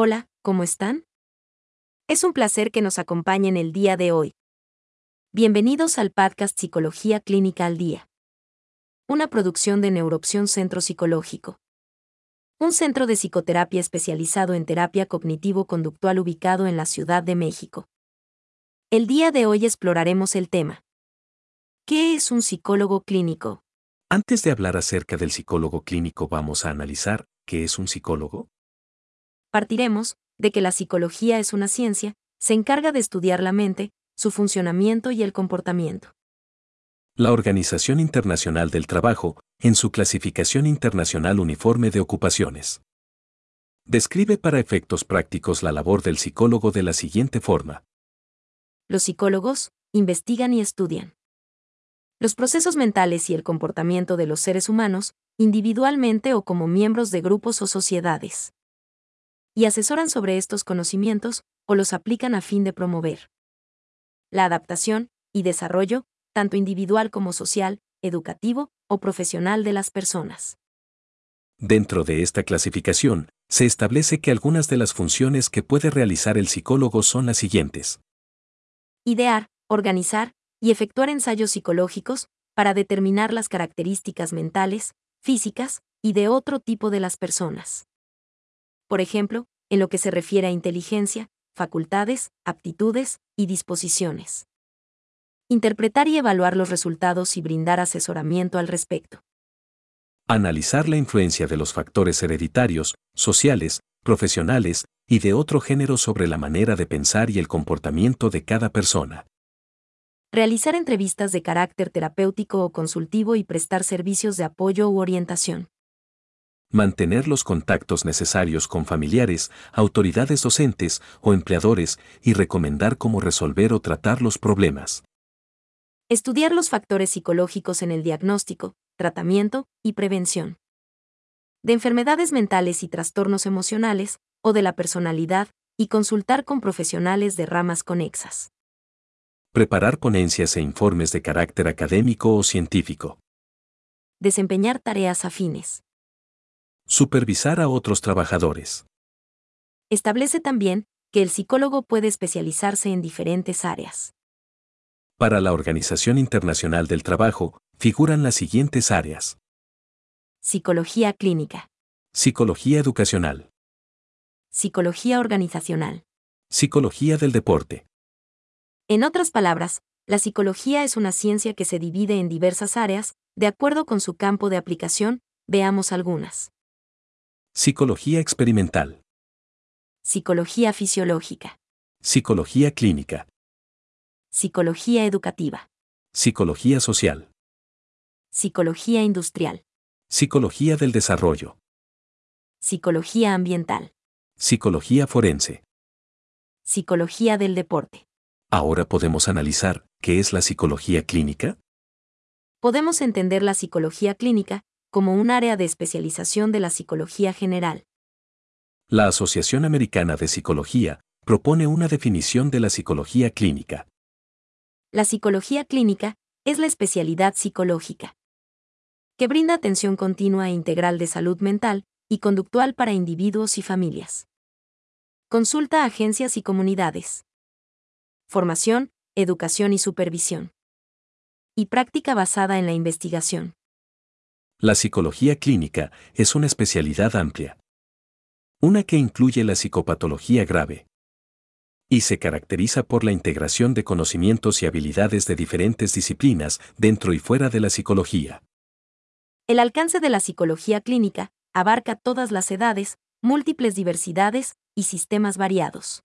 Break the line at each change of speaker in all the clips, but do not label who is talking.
Hola, ¿cómo están? Es un placer que nos acompañen el día de hoy. Bienvenidos al podcast Psicología Clínica al Día. Una producción de Neuroopción Centro Psicológico. Un centro de psicoterapia especializado en terapia cognitivo-conductual ubicado en la Ciudad de México. El día de hoy exploraremos el tema. ¿Qué es un psicólogo clínico?
Antes de hablar acerca del psicólogo clínico vamos a analizar qué es un psicólogo.
Partiremos de que la psicología es una ciencia, se encarga de estudiar la mente, su funcionamiento y el comportamiento.
La Organización Internacional del Trabajo, en su clasificación internacional uniforme de ocupaciones, describe para efectos prácticos la labor del psicólogo de la siguiente forma.
Los psicólogos investigan y estudian los procesos mentales y el comportamiento de los seres humanos, individualmente o como miembros de grupos o sociedades. Y asesoran sobre estos conocimientos o los aplican a fin de promover la adaptación y desarrollo, tanto individual como social, educativo o profesional de las personas.
Dentro de esta clasificación, se establece que algunas de las funciones que puede realizar el psicólogo son las siguientes.
Idear, organizar y efectuar ensayos psicológicos para determinar las características mentales, físicas y de otro tipo de las personas. Por ejemplo, en lo que se refiere a inteligencia, facultades, aptitudes y disposiciones. Interpretar y evaluar los resultados y brindar asesoramiento al respecto.
Analizar la influencia de los factores hereditarios, sociales, profesionales y de otro género sobre la manera de pensar y el comportamiento de cada persona.
Realizar entrevistas de carácter terapéutico o consultivo y prestar servicios de apoyo u orientación.
Mantener los contactos necesarios con familiares, autoridades docentes o empleadores y recomendar cómo resolver o tratar los problemas.
Estudiar los factores psicológicos en el diagnóstico, tratamiento y prevención. De enfermedades mentales y trastornos emocionales, o de la personalidad, y consultar con profesionales de ramas conexas.
Preparar ponencias e informes de carácter académico o científico.
Desempeñar tareas afines.
Supervisar a otros trabajadores.
Establece también que el psicólogo puede especializarse en diferentes áreas.
Para la Organización Internacional del Trabajo, figuran las siguientes áreas.
Psicología clínica.
Psicología educacional.
Psicología organizacional.
Psicología del deporte.
En otras palabras, la psicología es una ciencia que se divide en diversas áreas, de acuerdo con su campo de aplicación, veamos algunas.
Psicología experimental.
Psicología fisiológica.
Psicología clínica.
Psicología educativa.
Psicología social.
Psicología industrial.
Psicología del desarrollo.
Psicología ambiental.
Psicología forense.
Psicología del deporte.
Ahora podemos analizar qué es la psicología clínica.
Podemos entender la psicología clínica como un área de especialización de la psicología general.
La Asociación Americana de Psicología propone una definición de la psicología clínica.
La psicología clínica es la especialidad psicológica que brinda atención continua e integral de salud mental y conductual para individuos y familias. Consulta a agencias y comunidades. Formación, educación y supervisión. Y práctica basada en la investigación.
La psicología clínica es una especialidad amplia. Una que incluye la psicopatología grave. Y se caracteriza por la integración de conocimientos y habilidades de diferentes disciplinas dentro y fuera de la psicología.
El alcance de la psicología clínica abarca todas las edades, múltiples diversidades y sistemas variados.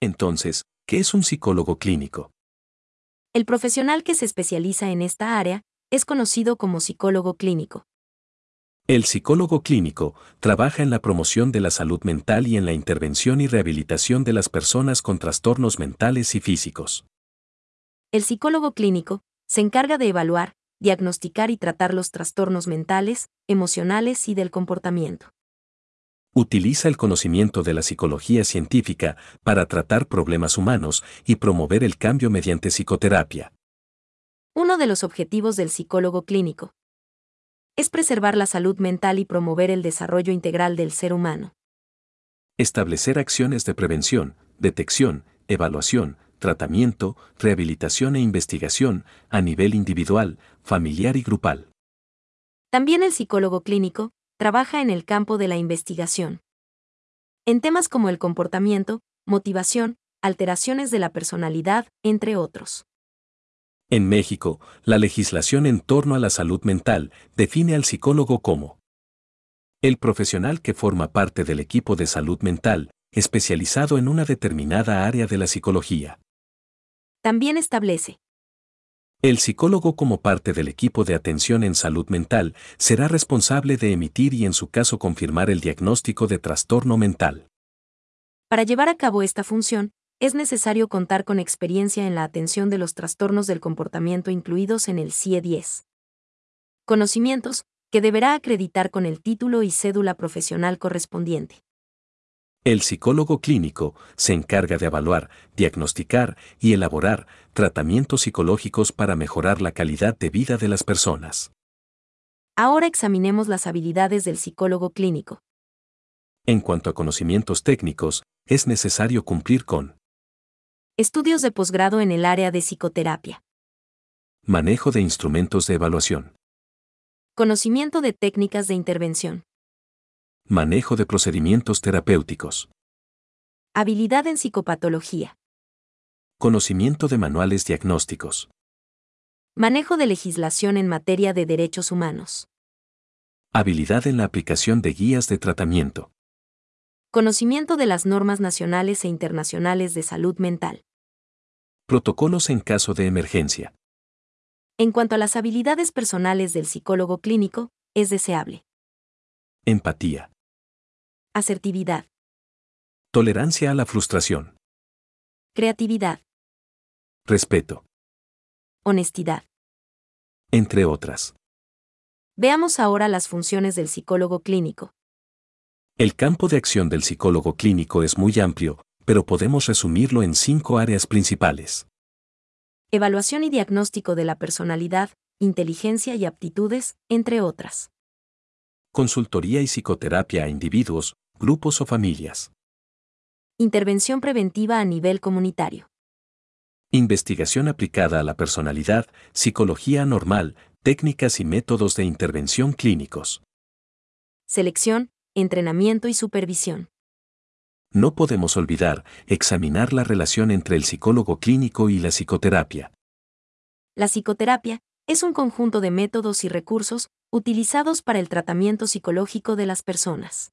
Entonces, ¿qué es un psicólogo clínico?
El profesional que se especializa en esta área es conocido como psicólogo clínico.
El psicólogo clínico trabaja en la promoción de la salud mental y en la intervención y rehabilitación de las personas con trastornos mentales y físicos.
El psicólogo clínico se encarga de evaluar, diagnosticar y tratar los trastornos mentales, emocionales y del comportamiento.
Utiliza el conocimiento de la psicología científica para tratar problemas humanos y promover el cambio mediante psicoterapia.
Uno de los objetivos del psicólogo clínico es preservar la salud mental y promover el desarrollo integral del ser humano.
Establecer acciones de prevención, detección, evaluación, tratamiento, rehabilitación e investigación a nivel individual, familiar y grupal.
También el psicólogo clínico trabaja en el campo de la investigación. En temas como el comportamiento, motivación, alteraciones de la personalidad, entre otros.
En México, la legislación en torno a la salud mental define al psicólogo como el profesional que forma parte del equipo de salud mental, especializado en una determinada área de la psicología.
También establece.
El psicólogo como parte del equipo de atención en salud mental será responsable de emitir y en su caso confirmar el diagnóstico de trastorno mental.
Para llevar a cabo esta función, es necesario contar con experiencia en la atención de los trastornos del comportamiento incluidos en el CIE 10. Conocimientos, que deberá acreditar con el título y cédula profesional correspondiente.
El psicólogo clínico se encarga de evaluar, diagnosticar y elaborar tratamientos psicológicos para mejorar la calidad de vida de las personas.
Ahora examinemos las habilidades del psicólogo clínico.
En cuanto a conocimientos técnicos, es necesario cumplir con
estudios de posgrado en el área de psicoterapia,
manejo de instrumentos de evaluación,
conocimiento de técnicas de intervención,
manejo de procedimientos terapéuticos,
habilidad en psicopatología,
conocimiento de manuales diagnósticos,
manejo de legislación en materia de derechos humanos,
habilidad en la aplicación de guías de tratamiento,
conocimiento de las normas nacionales e internacionales de salud mental,
protocolos en caso de emergencia.
En cuanto a las habilidades personales del psicólogo clínico, es deseable.
Empatía.
Asertividad.
Tolerancia a la frustración.
Creatividad.
Respeto.
Honestidad.
Entre otras.
Veamos ahora las funciones del psicólogo clínico.
El campo de acción del psicólogo clínico es muy amplio, pero podemos resumirlo en cinco áreas principales.
Evaluación y diagnóstico de la personalidad, inteligencia y aptitudes, entre otras.
Consultoría y psicoterapia a individuos, grupos o familias.
Intervención preventiva a nivel comunitario.
Investigación aplicada a la personalidad, psicología normal, técnicas y métodos de intervención clínicos.
Selección, entrenamiento y supervisión.
No podemos olvidar examinar la relación entre el psicólogo clínico y la psicoterapia.
La psicoterapia es un conjunto de métodos y recursos utilizados para el tratamiento psicológico de las personas,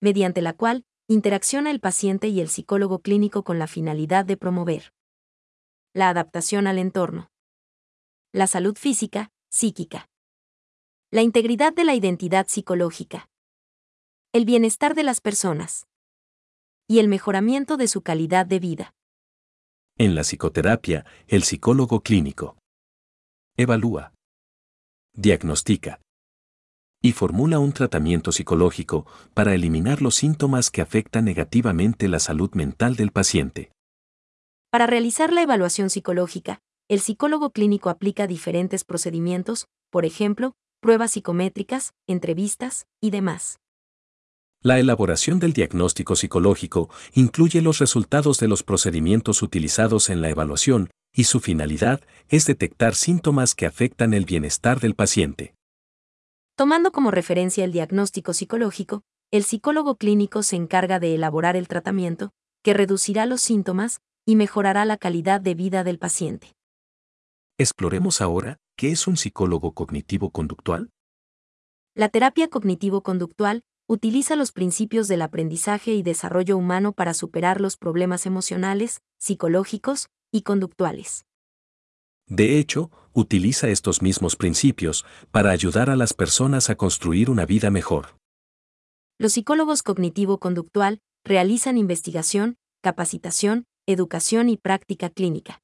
mediante la cual interacciona el paciente y el psicólogo clínico con la finalidad de promover la adaptación al entorno, la salud física, psíquica, la integridad de la identidad psicológica, el bienestar de las personas y el mejoramiento de su calidad de vida.
En la psicoterapia, el psicólogo clínico evalúa, diagnostica y formula un tratamiento psicológico para eliminar los síntomas que afectan negativamente la salud mental del paciente.
Para realizar la evaluación psicológica, el psicólogo clínico aplica diferentes procedimientos, por ejemplo, pruebas psicométricas, entrevistas y demás.
La elaboración del diagnóstico psicológico incluye los resultados de los procedimientos utilizados en la evaluación y su finalidad es detectar síntomas que afectan el bienestar del paciente.
Tomando como referencia el diagnóstico psicológico, el psicólogo clínico se encarga de elaborar el tratamiento, que reducirá los síntomas y mejorará la calidad de vida del paciente.
Exploremos ahora qué es un psicólogo cognitivo-conductual.
La terapia cognitivo-conductual utiliza los principios del aprendizaje y desarrollo humano para superar los problemas emocionales, psicológicos y conductuales.
De hecho, utiliza estos mismos principios para ayudar a las personas a construir una vida mejor.
Los psicólogos cognitivo-conductual realizan investigación, capacitación, educación y práctica clínica.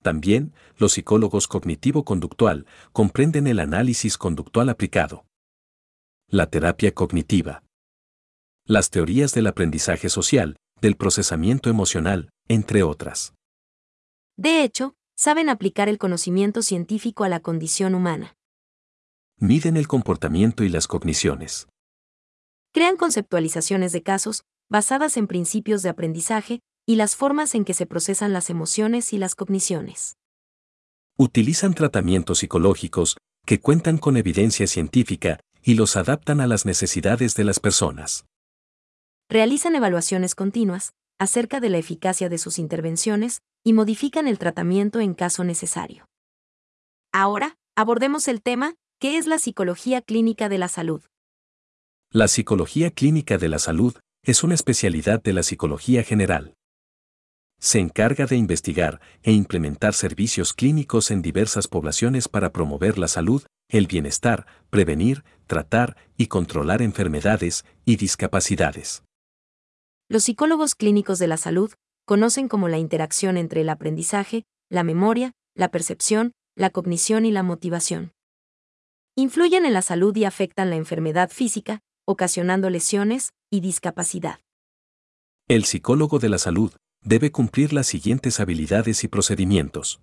También, los psicólogos cognitivo-conductual comprenden el análisis conductual aplicado la terapia cognitiva, las teorías del aprendizaje social, del procesamiento emocional, entre otras.
De hecho, saben aplicar el conocimiento científico a la condición humana.
Miden el comportamiento y las cogniciones.
Crean conceptualizaciones de casos, basadas en principios de aprendizaje, y las formas en que se procesan las emociones y las cogniciones.
Utilizan tratamientos psicológicos que cuentan con evidencia científica y los adaptan a las necesidades de las personas.
Realizan evaluaciones continuas acerca de la eficacia de sus intervenciones y modifican el tratamiento en caso necesario. Ahora, abordemos el tema, ¿qué es la psicología clínica de la salud?
La psicología clínica de la salud es una especialidad de la psicología general. Se encarga de investigar e implementar servicios clínicos en diversas poblaciones para promover la salud, el bienestar, prevenir, tratar y controlar enfermedades y discapacidades.
Los psicólogos clínicos de la salud conocen como la interacción entre el aprendizaje, la memoria, la percepción, la cognición y la motivación. Influyen en la salud y afectan la enfermedad física, ocasionando lesiones y discapacidad.
El psicólogo de la salud debe cumplir las siguientes habilidades y procedimientos.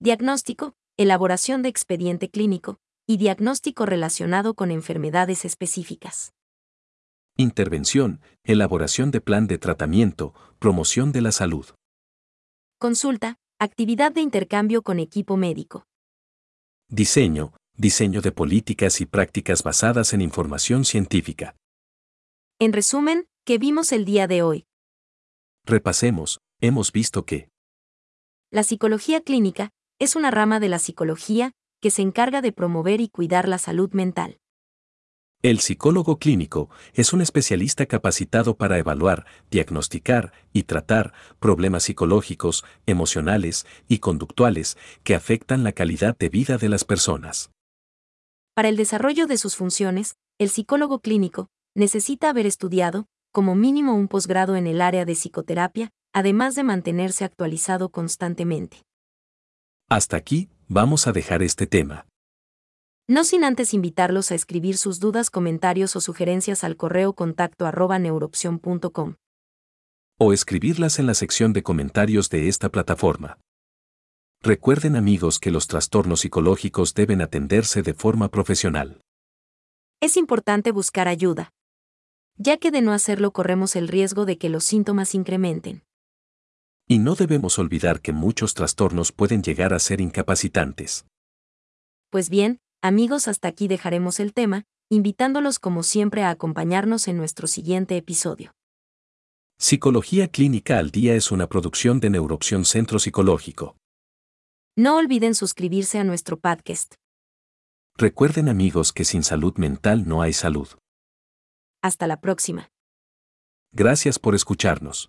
Diagnóstico, elaboración de expediente clínico y diagnóstico relacionado con enfermedades específicas.
Intervención, elaboración de plan de tratamiento, promoción de la salud.
Consulta, actividad de intercambio con equipo médico.
Diseño, diseño de políticas y prácticas basadas en información científica.
En resumen, ¿qué vimos el día de hoy?
Repasemos, hemos visto que
La psicología clínica es una rama de la psicología que se encarga de promover y cuidar la salud mental.
el psicólogo clínico es un especialista capacitado para evaluar, diagnosticar y tratar problemas psicológicos, emocionales y conductuales que afectan la calidad de vida de las personas.
Para el desarrollo de sus funciones, el psicólogo clínico necesita haber estudiado, como mínimo un posgrado en el área de psicoterapia, además de mantenerse actualizado constantemente.
Hasta aquí, vamos a dejar este tema.
No sin antes invitarlos a escribir sus dudas, comentarios o sugerencias al correo contacto arroba neuroopción.com.
O escribirlas en la sección de comentarios de esta plataforma. Recuerden amigos que los trastornos psicológicos deben atenderse de forma profesional.
Es importante buscar ayuda, ya que de no hacerlo corremos el riesgo de que los síntomas incrementen.
Y no debemos olvidar que muchos trastornos pueden llegar a ser incapacitantes.
Pues bien, amigos, hasta aquí dejaremos el tema, invitándolos como siempre a acompañarnos en nuestro siguiente episodio.
Psicología Clínica al Día es una producción de Neuroopción Centro Psicológico.
No olviden suscribirse a nuestro podcast.
Recuerden amigos que sin salud mental no hay salud.
Hasta la próxima.
Gracias por escucharnos.